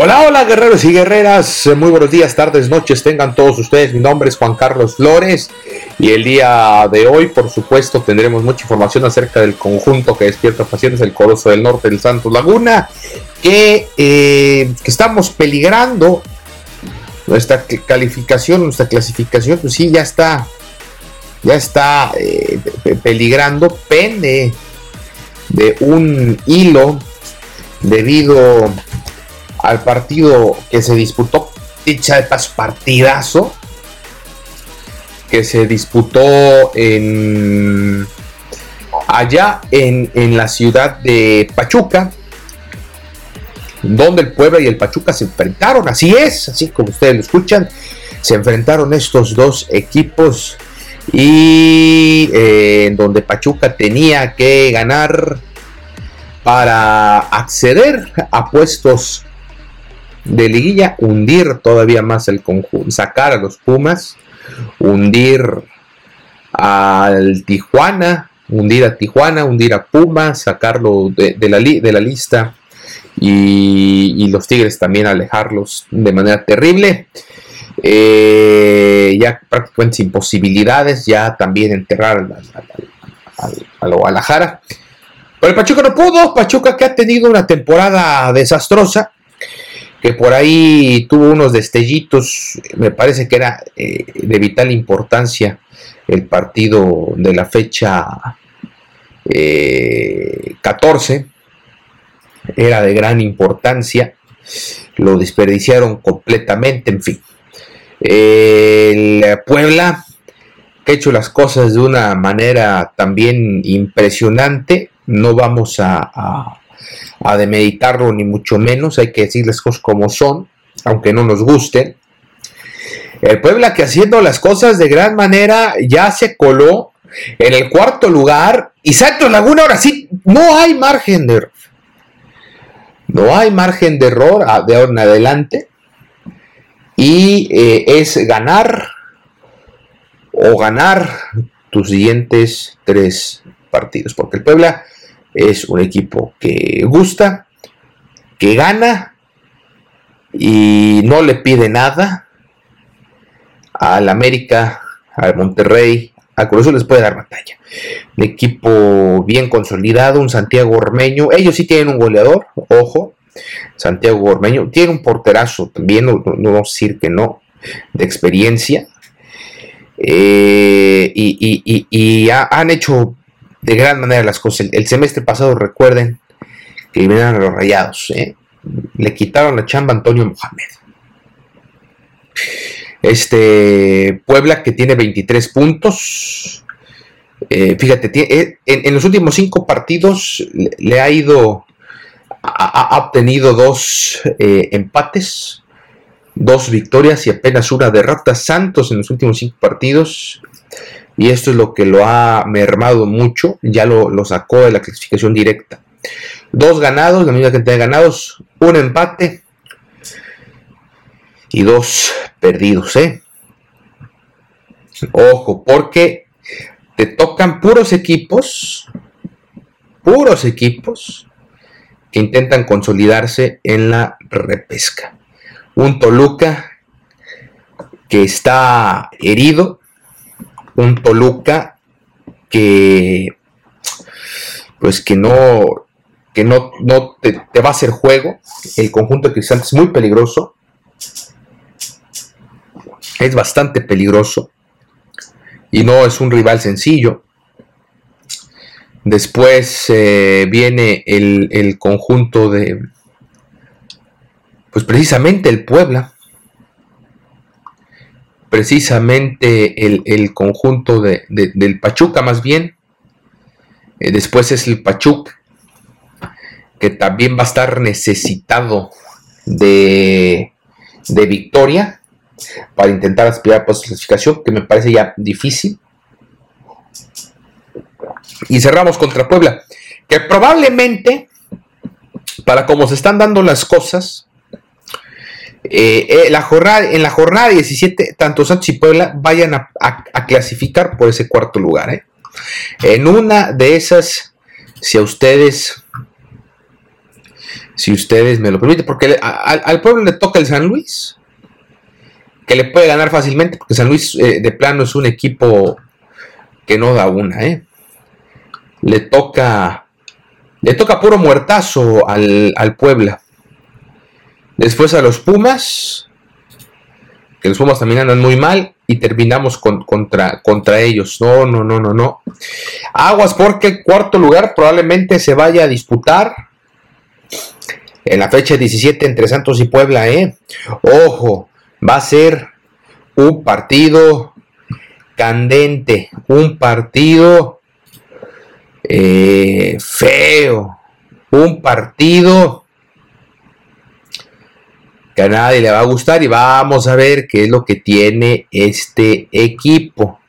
Hola, hola guerreros y guerreras, muy buenos días, tardes, noches, tengan todos ustedes. Mi nombre es Juan Carlos Flores y el día de hoy, por supuesto, tendremos mucha información acerca del conjunto que despierta pasiones, el Coloso del Norte del Santos Laguna, que, eh, estamos peligrando nuestra calificación, nuestra clasificación, pues sí, ya está, ya está eh, peligrando, pende de un hilo debido al partido que se disputó, dicha de partidazo, que se disputó en allá en, en, la ciudad de Pachuca, donde el Puebla y el Pachuca se enfrentaron, así es, así como ustedes lo escuchan, se enfrentaron estos dos equipos y eh, donde Pachuca tenía que ganar para acceder a puestos de liguilla, hundir todavía más el conjunto, sacar a los Pumas, hundir al Tijuana, hundir a Tijuana, hundir a Pumas, sacarlo de, la, de la, lista y, los Tigres también alejarlos de manera terrible. Eh, ya prácticamente sin posibilidades, ya también enterrar a la Guadalajara. Pero el Pachuca no pudo, Pachuca que ha tenido una temporada desastrosa, que por ahí tuvo unos destellitos, me parece que era eh, de vital importancia el partido de la fecha 14, eh, era de gran importancia, lo desperdiciaron completamente, en fin. El Puebla, que ha hecho las cosas de una manera también impresionante, no vamos a demeditarlo ni mucho menos, hay que decir las cosas como son, aunque no nos gusten. El Puebla que haciendo las cosas de gran manera ya se coló en el cuarto lugar y Santos Laguna ahora sí, no hay margen de error. No hay margen de error de ahora en adelante y eh, es ganar o ganar tus siguientes tres partidos, porque el Puebla es un equipo que gusta, que gana y no le pide nada. Al América, al Monterrey, a Cruz les puede dar batalla. Un equipo bien consolidado, un Santiago Ormeño. Ellos sí tienen un goleador, ojo. Santiago Ormeño tiene un porterazo también, no, decir que no, de experiencia. Eh, y, han hecho de gran manera las cosas. El, semestre pasado, recuerden que vinieron los rayados. ¿eh? Le quitaron la chamba a Antonio Mohamed. Este Puebla que tiene 23 puntos. Eh, fíjate, eh, en, los últimos cinco partidos le, ha ido, ha, obtenido dos empates, dos victorias y apenas una derrota. Santos en los últimos cinco partidos y esto es lo que lo ha mermado mucho, ya lo, sacó de la clasificación directa. Dos ganados, la misma cantidad de ganados, un empate y dos perdidos, ¿eh? Ojo, porque te tocan puros equipos, puros equipos que intentan consolidarse en la repesca. Un Toluca que está herido, un Toluca que pues que no, que no, no te, va a hacer juego. El conjunto de Cristante es muy peligroso. Es bastante peligroso. Y no es un rival sencillo. Después eh, viene el, el, conjunto de, pues precisamente el Puebla, precisamente el, conjunto de, del Pachuca más bien, eh, después es el Pachuca, que también va a estar necesitado de, de victoria para intentar aspirar por su clasificación, que me parece ya difícil. Y cerramos contra Puebla, que probablemente, para como se están dando las cosas, eh, eh, la jornada, en la jornada 17, tanto Santos y Puebla vayan a, clasificar por ese cuarto lugar. ¿eh? En una de esas, si a ustedes, si ustedes me lo permiten, porque al pueblo le toca el San Luis, que le puede ganar fácilmente, porque San Luis de plano es un equipo que no da una, Le toca, le toca puro muertazo al, al Puebla. Después a los Pumas, que los Pumas también andan muy mal y terminamos contra, contra ellos. No, no, no, no, no. Aguas porque cuarto lugar probablemente se vaya a disputar en la fecha 17 entre Santos y Puebla, ¿eh? Ojo, va a ser un partido candente, un partido eh, feo, un partido a nadie le va a gustar y vamos a ver qué es lo que tiene este equipo.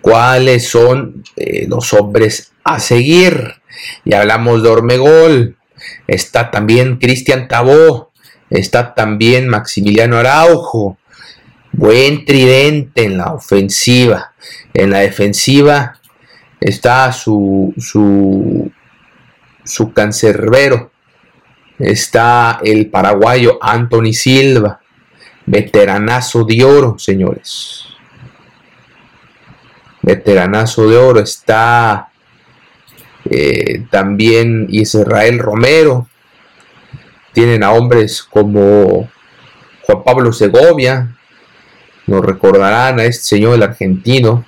Cuáles son eh, los hombres a seguir. Y hablamos de Ormegol. Está también Cristian Tabó. Está también Maximiliano Araujo. Buen tridente en la ofensiva. En la defensiva está su, su, su cancerbero está el paraguayo Anthony Silva, veteranazo de oro, señores. Veteranazo de oro. Está eh, también Israel Romero. Tienen a hombres como Juan Pablo Segovia. Nos recordarán a este señor, el argentino.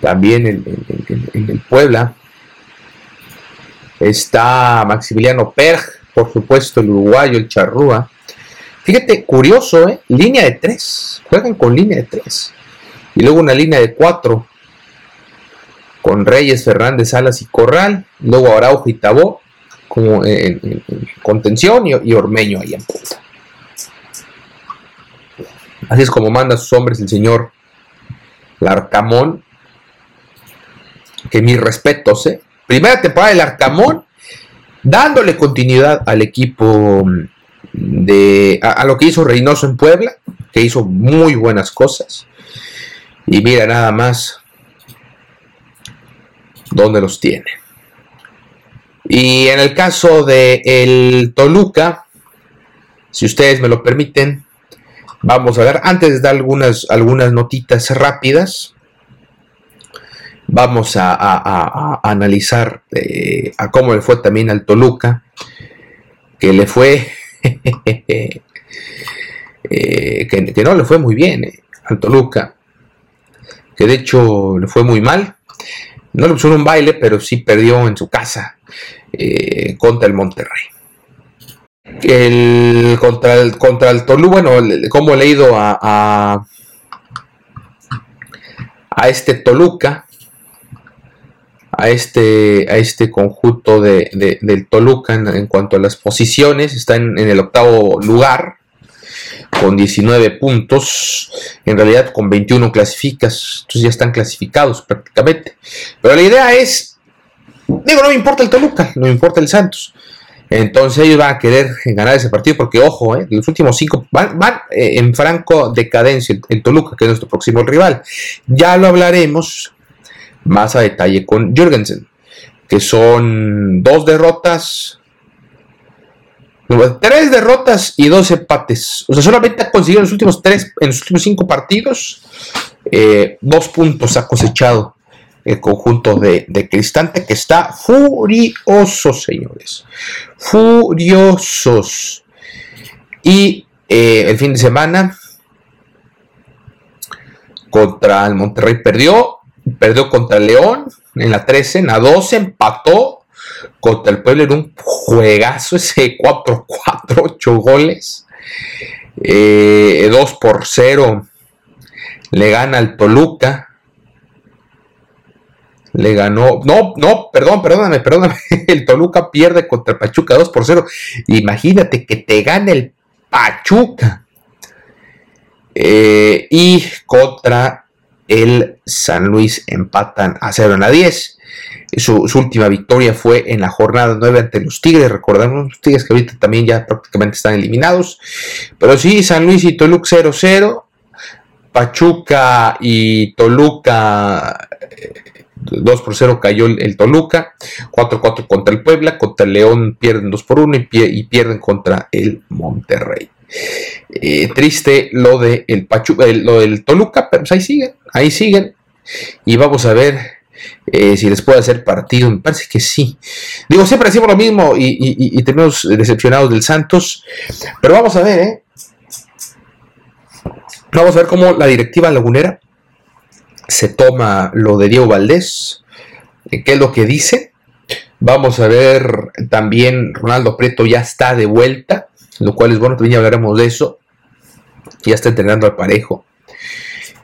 También en el Puebla. Está Maximiliano Perg, por supuesto, el uruguayo, el charrúa. Fíjate, curioso, ¿eh? Línea de tres. Juegan con línea de tres. Y luego una línea de cuatro. Con Reyes, Fernández, Salas y Corral. Luego Araujo y Tabó. Como en, contención y, Ormeño ahí en punta. Así es como manda a sus hombres el señor Larcamón. Que mis respetos, ¿eh? Primera temporada del Arcamón, dándole continuidad al equipo de a, lo que hizo Reynoso en Puebla, que hizo muy buenas cosas. Y mira nada más dónde los tiene. Y en el caso de el Toluca, si ustedes me lo permiten, vamos a ver, antes de dar algunas, algunas notitas rápidas, vamos a, analizar eh, a cómo le fue también al Toluca, que le fue, eh, que, no le fue muy bien eh, al Toluca, que de hecho le fue muy mal. No le pusieron un baile, pero sí perdió en su casa contra el Monterrey. El, contra, el, contra el Toluca, bueno, como he leído a, a, a este Toluca, a este, a este conjunto de, del Toluca en, cuanto a las posiciones. Está en, el octavo lugar con 19 puntos. En realidad con 21 clasificas. Entonces ya están clasificados prácticamente. Pero la idea es, digo, no me importa el Toluca, no me importa el Santos. Entonces ellos van a querer ganar ese partido porque, ojo, eh, los últimos cinco van, eh, en franco decadencia el Toluca, que es nuestro próximo rival. Ya lo hablaremos más a detalle con Jürgensen, que son dos derrotas, tres derrotas y dos empates. O sea, solamente ha conseguido en los últimos tres, en los últimos cinco partidos, eh, dos puntos ha cosechado el conjunto de, Cristante que está furioso, señores. Furiosos. Y eh, el fin de semana contra el Monterrey perdió, perdió contra León en la 13, en la 12 empató contra el Pueblo en un juegazo, ese 4-4, 8 goles, 2 eh, por 0 le gana al Toluca, le ganó, no, no, perdón, perdóname, perdóname, el Toluca pierde contra el Pachuca 2 por 0, imagínate que te gane el Pachuca. Eh, y contra el San Luis empatan a 0 en la 10. Su, última victoria fue en la jornada 9 ante los Tigres. Recordemos los Tigres que ahorita también ya prácticamente están eliminados. Pero sí, San Luis y Toluca 0-0. Pachuca y Toluca 2 por 0 cayó el, Toluca, 4-4 contra el Puebla, contra el León pierden 2 por 1 y, pierden contra el Monterrey. Eh, triste lo, de el lo del Toluca, pero pues ahí siguen, ahí siguen. Y vamos a ver eh, si les puede hacer partido. Me parece que sí. Digo, siempre decimos lo mismo y, tenemos decepcionados del Santos. Pero vamos a ver, ¿eh? Vamos a ver cómo la directiva lagunera se toma lo de Diego Valdés. ¿Qué es lo que dice? Vamos a ver también, Ronaldo Preto ya está de vuelta lo cual es bueno, también ya hablaremos de eso. Ya está entrenando al parejo.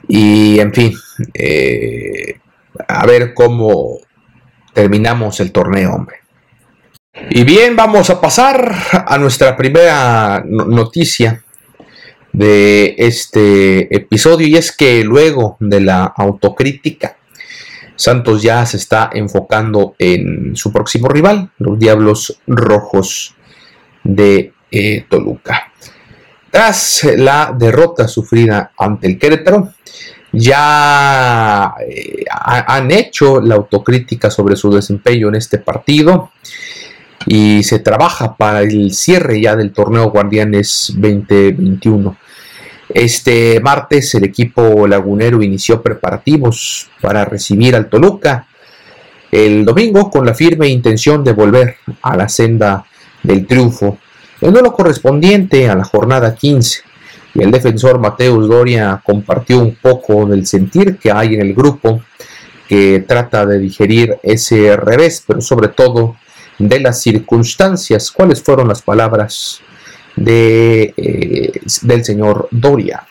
Y en fin, eh, a ver cómo terminamos el torneo, hombre. Y bien, vamos a pasar a nuestra primera noticia de este episodio y es que luego de la autocrítica, Santos ya se está enfocando en su próximo rival, los Diablos Rojos de eh, Toluca. Tras la derrota sufrida ante el Querétaro, ya eh, han hecho la autocrítica sobre su desempeño en este partido y se trabaja para el cierre ya del torneo Guardianes 2021. Este martes el equipo lagunero inició preparativos para recibir al Toluca el domingo con la firme intención de volver a la senda del triunfo el duelo correspondiente a la jornada 15 y el defensor Mateus Doria compartió un poco del sentir que hay en el grupo que trata de digerir ese revés, pero sobre todo de las circunstancias. ¿Cuáles fueron las palabras eh, del señor Doria?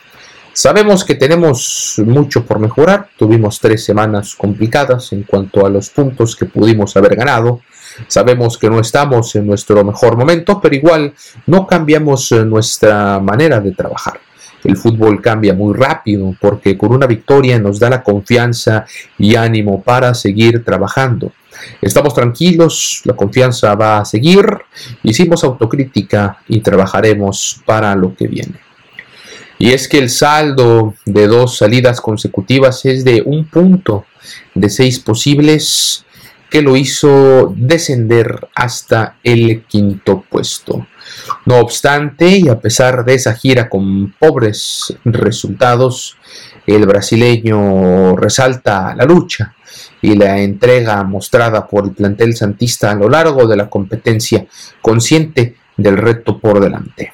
Sabemos que tenemos mucho por mejorar, tuvimos tres semanas complicadas en cuanto a los puntos que pudimos haber ganado, Sabemos que no estamos en nuestro mejor momento, pero igual no cambiamos eh, nuestra manera de trabajar. El fútbol cambia muy rápido porque con una victoria nos da la confianza y ánimo para seguir trabajando. Estamos tranquilos, la confianza va a seguir, hicimos autocrítica y trabajaremos para lo que viene. Y es que el saldo de dos salidas consecutivas es de un punto de seis posibles que lo hizo descender hasta el quinto puesto. No obstante, y a pesar de esa gira con pobres resultados, el brasileño resalta la lucha y la entrega mostrada por el plantel santista a lo largo de la competencia, consciente del reto por delante.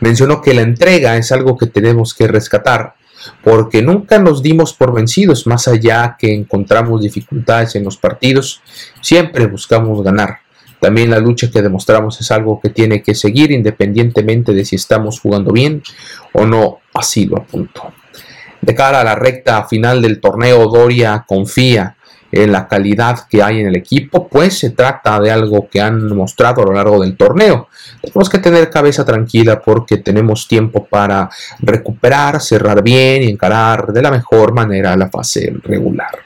Mencionó que la entrega es algo que tenemos que rescatar porque nunca nos dimos por vencidos, más allá que encontramos dificultades en los partidos, siempre buscamos ganar. También la lucha que demostramos es algo que tiene que seguir independientemente de si estamos jugando bien o no, así lo apunto. De cara a la recta final del torneo, Doria confía en la calidad que hay en el equipo, pues se trata de algo que han mostrado a lo largo del torneo. Tenemos que tener cabeza tranquila porque tenemos tiempo para recuperar, cerrar bien y encarar de la mejor manera la fase regular.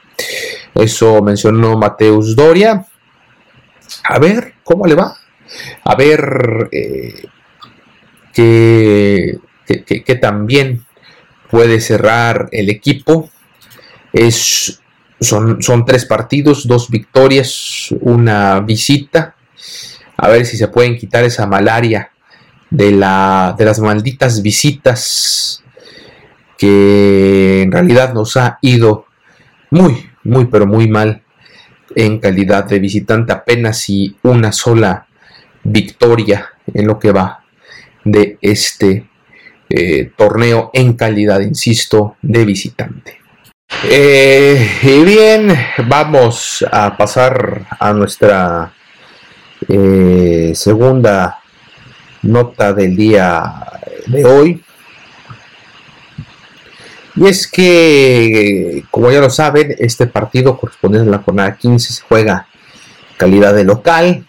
Eso mencionó Mateus Doria. A ver cómo le va. A ver eh, qué también puede cerrar el equipo. Es son, tres partidos, dos victorias, una visita. A ver si se pueden quitar esa malaria de, la, de las malditas visitas que en realidad nos ha ido muy, muy pero muy mal en calidad de visitante, apenas y una sola victoria en lo que va de este eh, torneo en calidad, insisto, de visitante. Eh, y bien, vamos a pasar a nuestra eh, segunda nota del día de hoy. Y es que, como ya lo saben, este partido correspondiente a la jornada 15 se juega calidad de local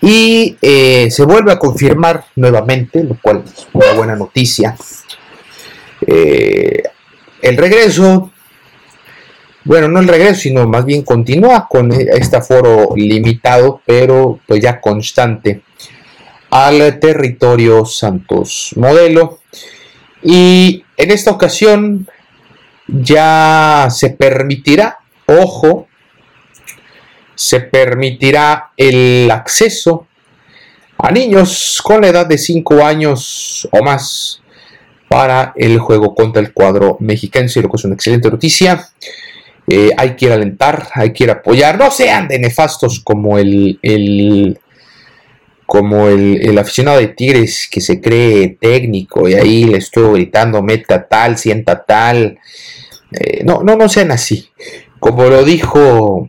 y eh, se vuelve a confirmar nuevamente, lo cual es una buena noticia. Eh, el regreso, bueno, no el regreso, sino más bien continúa con este aforo limitado, pero pues ya constante al territorio Santos Modelo. Y en esta ocasión ya se permitirá, ojo, se permitirá el acceso a niños con la edad de 5 años o más para el juego contra el cuadro mexicano, lo que es una excelente noticia. Eh, hay que ir alentar, hay que ir apoyar, no sean de nefastos como el, el como el, aficionado de Tigres que se cree técnico y ahí le estoy gritando meta tal, sienta tal. Eh, no, no, no sean así. Como lo dijo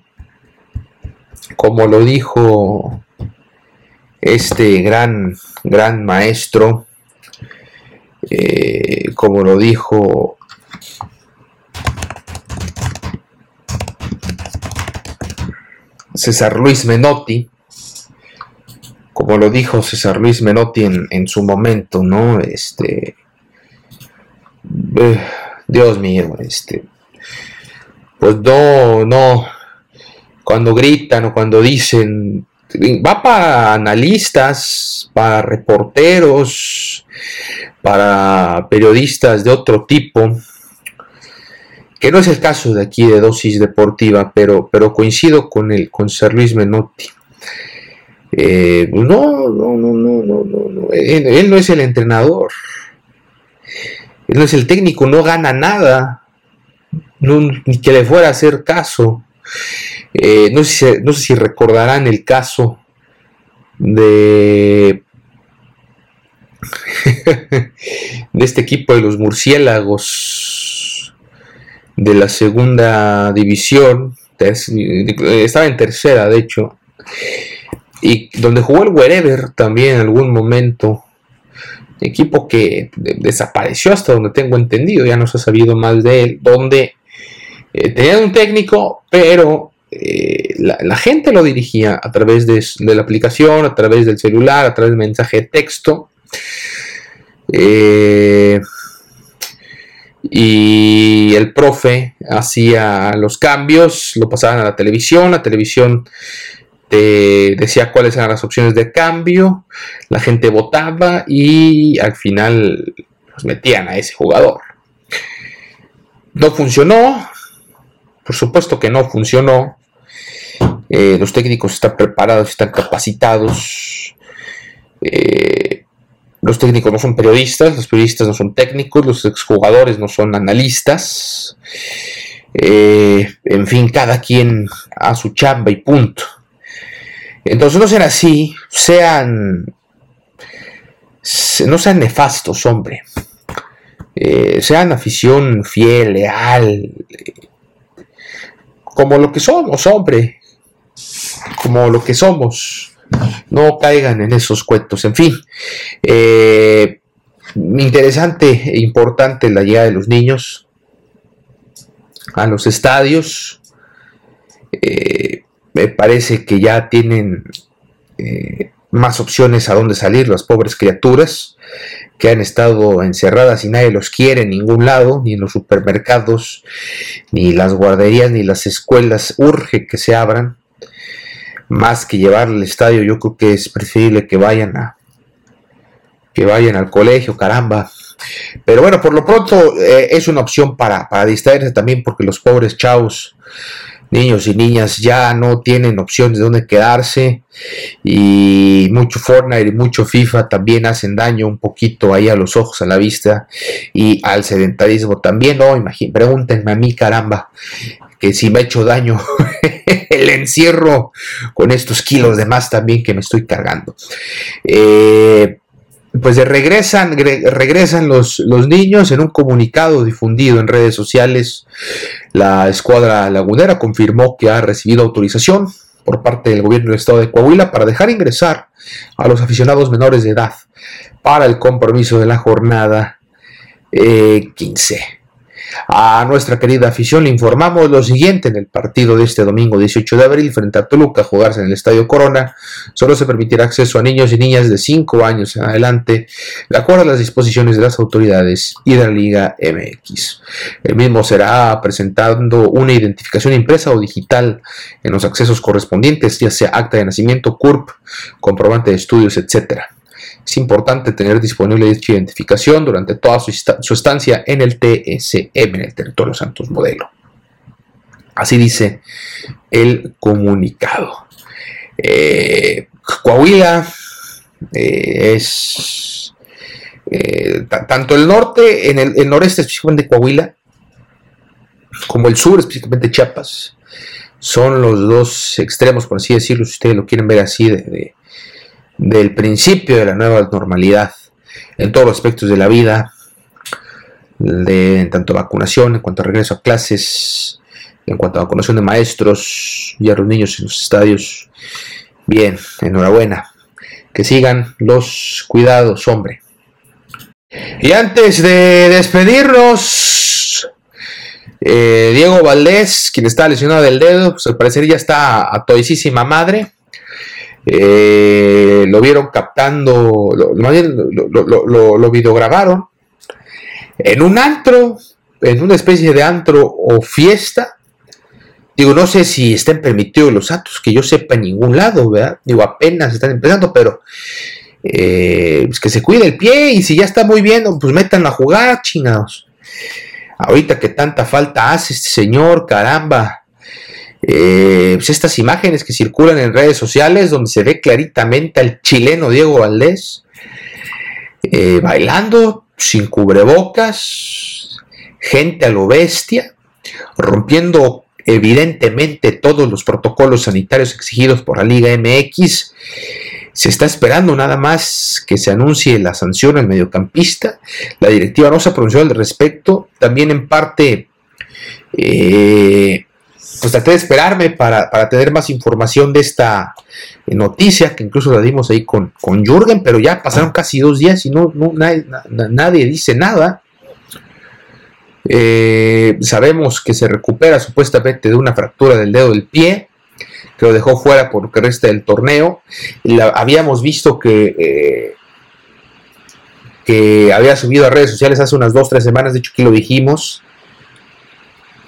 como lo dijo este gran, gran maestro, eh, como lo dijo César Luis Menotti, como lo dijo César Luis Menotti en, su momento, ¿no? Este, eh, Dios mío, este, pues no, no, cuando gritan o cuando dicen, va para analistas, para reporteros, para periodistas de otro tipo, que no es el caso de aquí de dosis deportiva, pero, pero coincido con el con Sir Luis Menotti. Eh, no, no, no, no, no, no, Él, no es el entrenador, él no es el técnico, no gana nada, ni que le fuera a hacer caso. Eh, no, sé si, recordarán el caso de, de este equipo de los murciélagos de la segunda división. Estaba en tercera, de hecho. Y donde jugó el Wherever también en algún momento. Equipo que desapareció hasta donde tengo entendido, ya no se ha sabido más de él. Donde eh, tenían un técnico, pero eh, la, gente lo dirigía a través de, la aplicación, a través del celular, a través del mensaje de texto. Eh, y el profe hacía los cambios, lo pasaban a la televisión, la televisión te decía cuáles eran las opciones de cambio, la gente votaba y al final los metían a ese jugador. No funcionó, por supuesto que no funcionó. Eh, los técnicos están preparados, están capacitados. Eh, los técnicos no son periodistas, los periodistas no son técnicos, los exjugadores no son analistas. Eh, en fin, cada quien a su chamba y punto. Entonces no sean así, sean... No sean nefastos, hombre. sean afición fiel, leal, como lo que somos, hombre, como lo que somos. No caigan en esos cuentos. En fin, eh, interesante e importante la llegada de los niños a los estadios. Eh, me parece que ya tienen eh, más opciones a dónde salir las pobres criaturas que han estado encerradas y nadie los quiere en ningún lado, ni en los supermercados, ni las guarderías, ni las escuelas. Urge que se abran. Más que llevar al estadio, yo creo que es preferible que vayan a que vayan al colegio, caramba. Pero bueno, por lo pronto eh, es una opción para, para distraerse también porque los pobres chavos niños y niñas ya no tienen opciones de dónde quedarse y mucho Fortnite y mucho FIFA también hacen daño un poquito ahí a los ojos, a la vista y al sedentarismo también, no, imagínense, pregúntenme a mí, caramba, que si me ha hecho daño el encierro con estos kilos de más también que me estoy cargando. Eh, pues regresan, regresan los, los, niños en un comunicado difundido en redes sociales. La escuadra lagunera confirmó que ha recibido autorización por parte del gobierno del estado de Coahuila para dejar ingresar a los aficionados menores de edad para el compromiso de la jornada 15. A nuestra querida afición le informamos lo siguiente en el partido de este domingo 18 de abril frente a Toluca, jugarse en el Estadio Corona. Solo se permitirá acceso a niños y niñas de 5 años en adelante, de acuerdo a las disposiciones de las autoridades y de la Liga MX. El mismo será presentando una identificación impresa o digital en los accesos correspondientes, ya sea acta de nacimiento, CURP, comprobante de estudios, etcétera. Es importante tener disponible dicha identificación durante toda su, estancia en el TSM, en el territorio Santos Modelo. Así dice el comunicado. Eh, Coahuila eh, es eh, tanto el norte, en el, noreste específicamente Coahuila, como el sur, específicamente Chiapas, son los dos extremos, por así decirlo, si ustedes lo quieren ver así, de, del principio de la nueva normalidad en todos los aspectos de la vida, de, en tanto vacunación, en cuanto a regreso a clases, en cuanto a vacunación de maestros y a los niños en los estadios. Bien, enhorabuena. Que sigan los cuidados, hombre. Y antes de despedirnos, eh, Diego Valdés, quien está lesionado del dedo, pues al parecer ya está a todísima madre. Eh, lo vieron captando, lo, lo, lo, videograbaron en un antro, en una especie de antro o fiesta. Digo, no sé si estén permitidos los actos, que yo sepa en ningún lado, ¿verdad? Digo, apenas están empezando, pero eh, pues que se cuide el pie y si ya está muy bien, pues métanlo a jugar, chingados. Ahorita que tanta falta hace este señor, caramba. Eh, pues estas imágenes que circulan en redes sociales donde se ve claritamente al chileno Diego Valdés eh, bailando sin cubrebocas, gente a lo bestia, rompiendo evidentemente todos los protocolos sanitarios exigidos por la Liga MX. Se está esperando nada más que se anuncie la sanción al mediocampista. La directiva no se ha pronunciado al respecto. También en parte eh, pues traté de esperarme para, tener más información de esta eh, noticia, que incluso la dimos ahí con, con Jürgen, pero ya pasaron casi dos días y no, nadie, dice nada. Eh, sabemos que se recupera supuestamente de una fractura del dedo del pie, que lo dejó fuera por lo que resta del torneo. Habíamos visto que, eh, que había subido a redes sociales hace unas dos, tres semanas, de hecho aquí lo dijimos,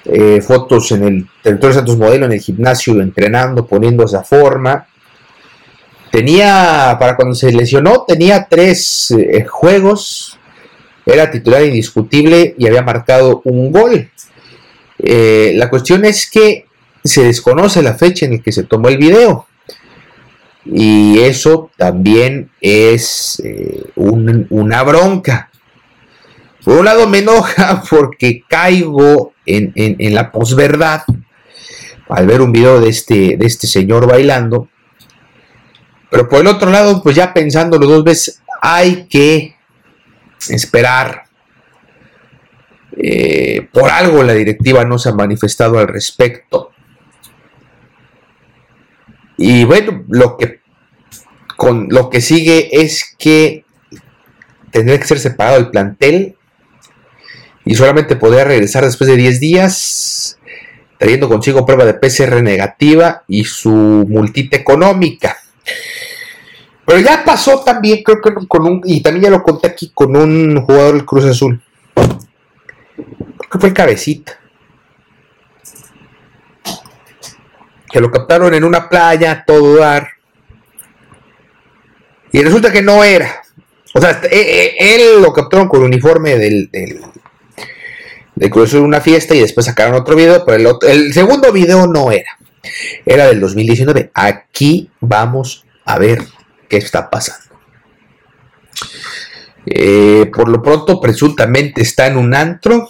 eh, fotos en el territorio de Santos Modelo, en el gimnasio, entrenando, poniendo esa forma. Tenía, para cuando se lesionó, tenía tres eh, juegos, era titular indiscutible y había marcado un gol. Eh, la cuestión es que se desconoce la fecha en la que se tomó el video. Y eso también es una bronca. Por un lado me enoja porque caigo en, la posverdad al ver un video de este, de este señor bailando. Pero por el otro lado, pues ya pensándolo dos veces, hay que esperar. Eh, por algo la directiva no se ha manifestado al respecto. Y bueno, lo que, con, lo que sigue es que tendría que ser separado el plantel y solamente podría regresar después de 10 días, trayendo consigo prueba de PCR negativa y su multita económica. Pero ya pasó también, creo que con un, y también ya lo conté aquí con un jugador del Cruz Azul. Creo que fue el cabecita. Que lo captaron en una playa, todo dar. Y resulta que no era. O sea, eh, eh, él lo captaron con el uniforme del, de Cruz una fiesta y después sacaron otro video, pero el, segundo video no era. Era del 2019. Aquí vamos a ver qué está pasando. Eh, por lo pronto, presuntamente está en un antro.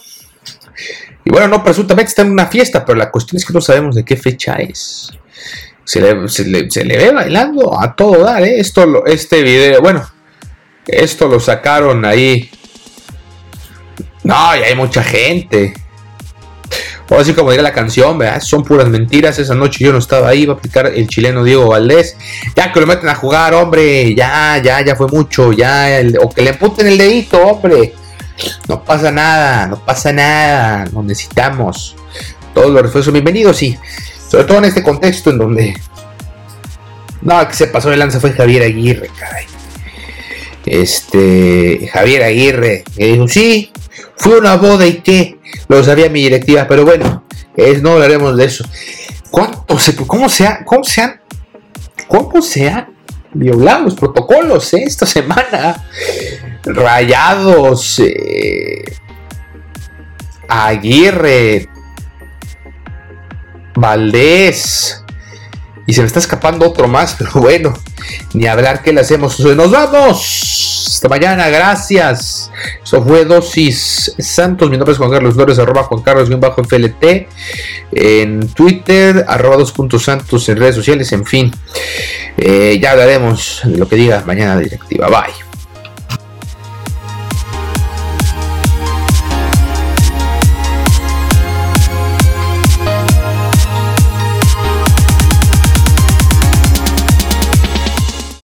Y bueno, no, presuntamente está en una fiesta, pero la cuestión es que no sabemos de qué fecha es. Se le, se le, ve bailando a todo dar, ¿eh? Esto, este video, bueno, esto lo sacaron ahí. No, y hay mucha gente. O así como diría la canción, ¿verdad? son puras mentiras. Esa noche yo no estaba ahí, va a aplicar el chileno Diego Valdés. Ya que lo meten a jugar, hombre, ya, ya, ya fue mucho, ya, o que le puten el dedito, hombre. No pasa nada, no pasa nada, no necesitamos. Todos los refuerzos bienvenidos, sí. Sobre todo en este contexto en donde. No, que se pasó de lanza fue Javier Aguirre, caray. Este. Javier Aguirre, que dijo, sí, fue una boda y qué. Lo sabía mi directiva, pero bueno, es, no hablaremos de eso. ¿Cuánto se, cómo se ha, cómo se han, cómo se han violado los protocolos eh, esta semana? Rayados, eh, Aguirre, Valdés. Y se me está escapando otro más, pero bueno, ni hablar que le hacemos. Nos vamos. Hasta mañana, gracias. Eso fue Dosis Santos. Mi nombre es Juan Carlos Flores, arroba Juan Carlos-FLT. En Twitter, arroba 2.santos en redes sociales, en fin. Eh, ya hablaremos lo que diga mañana directiva. Bye.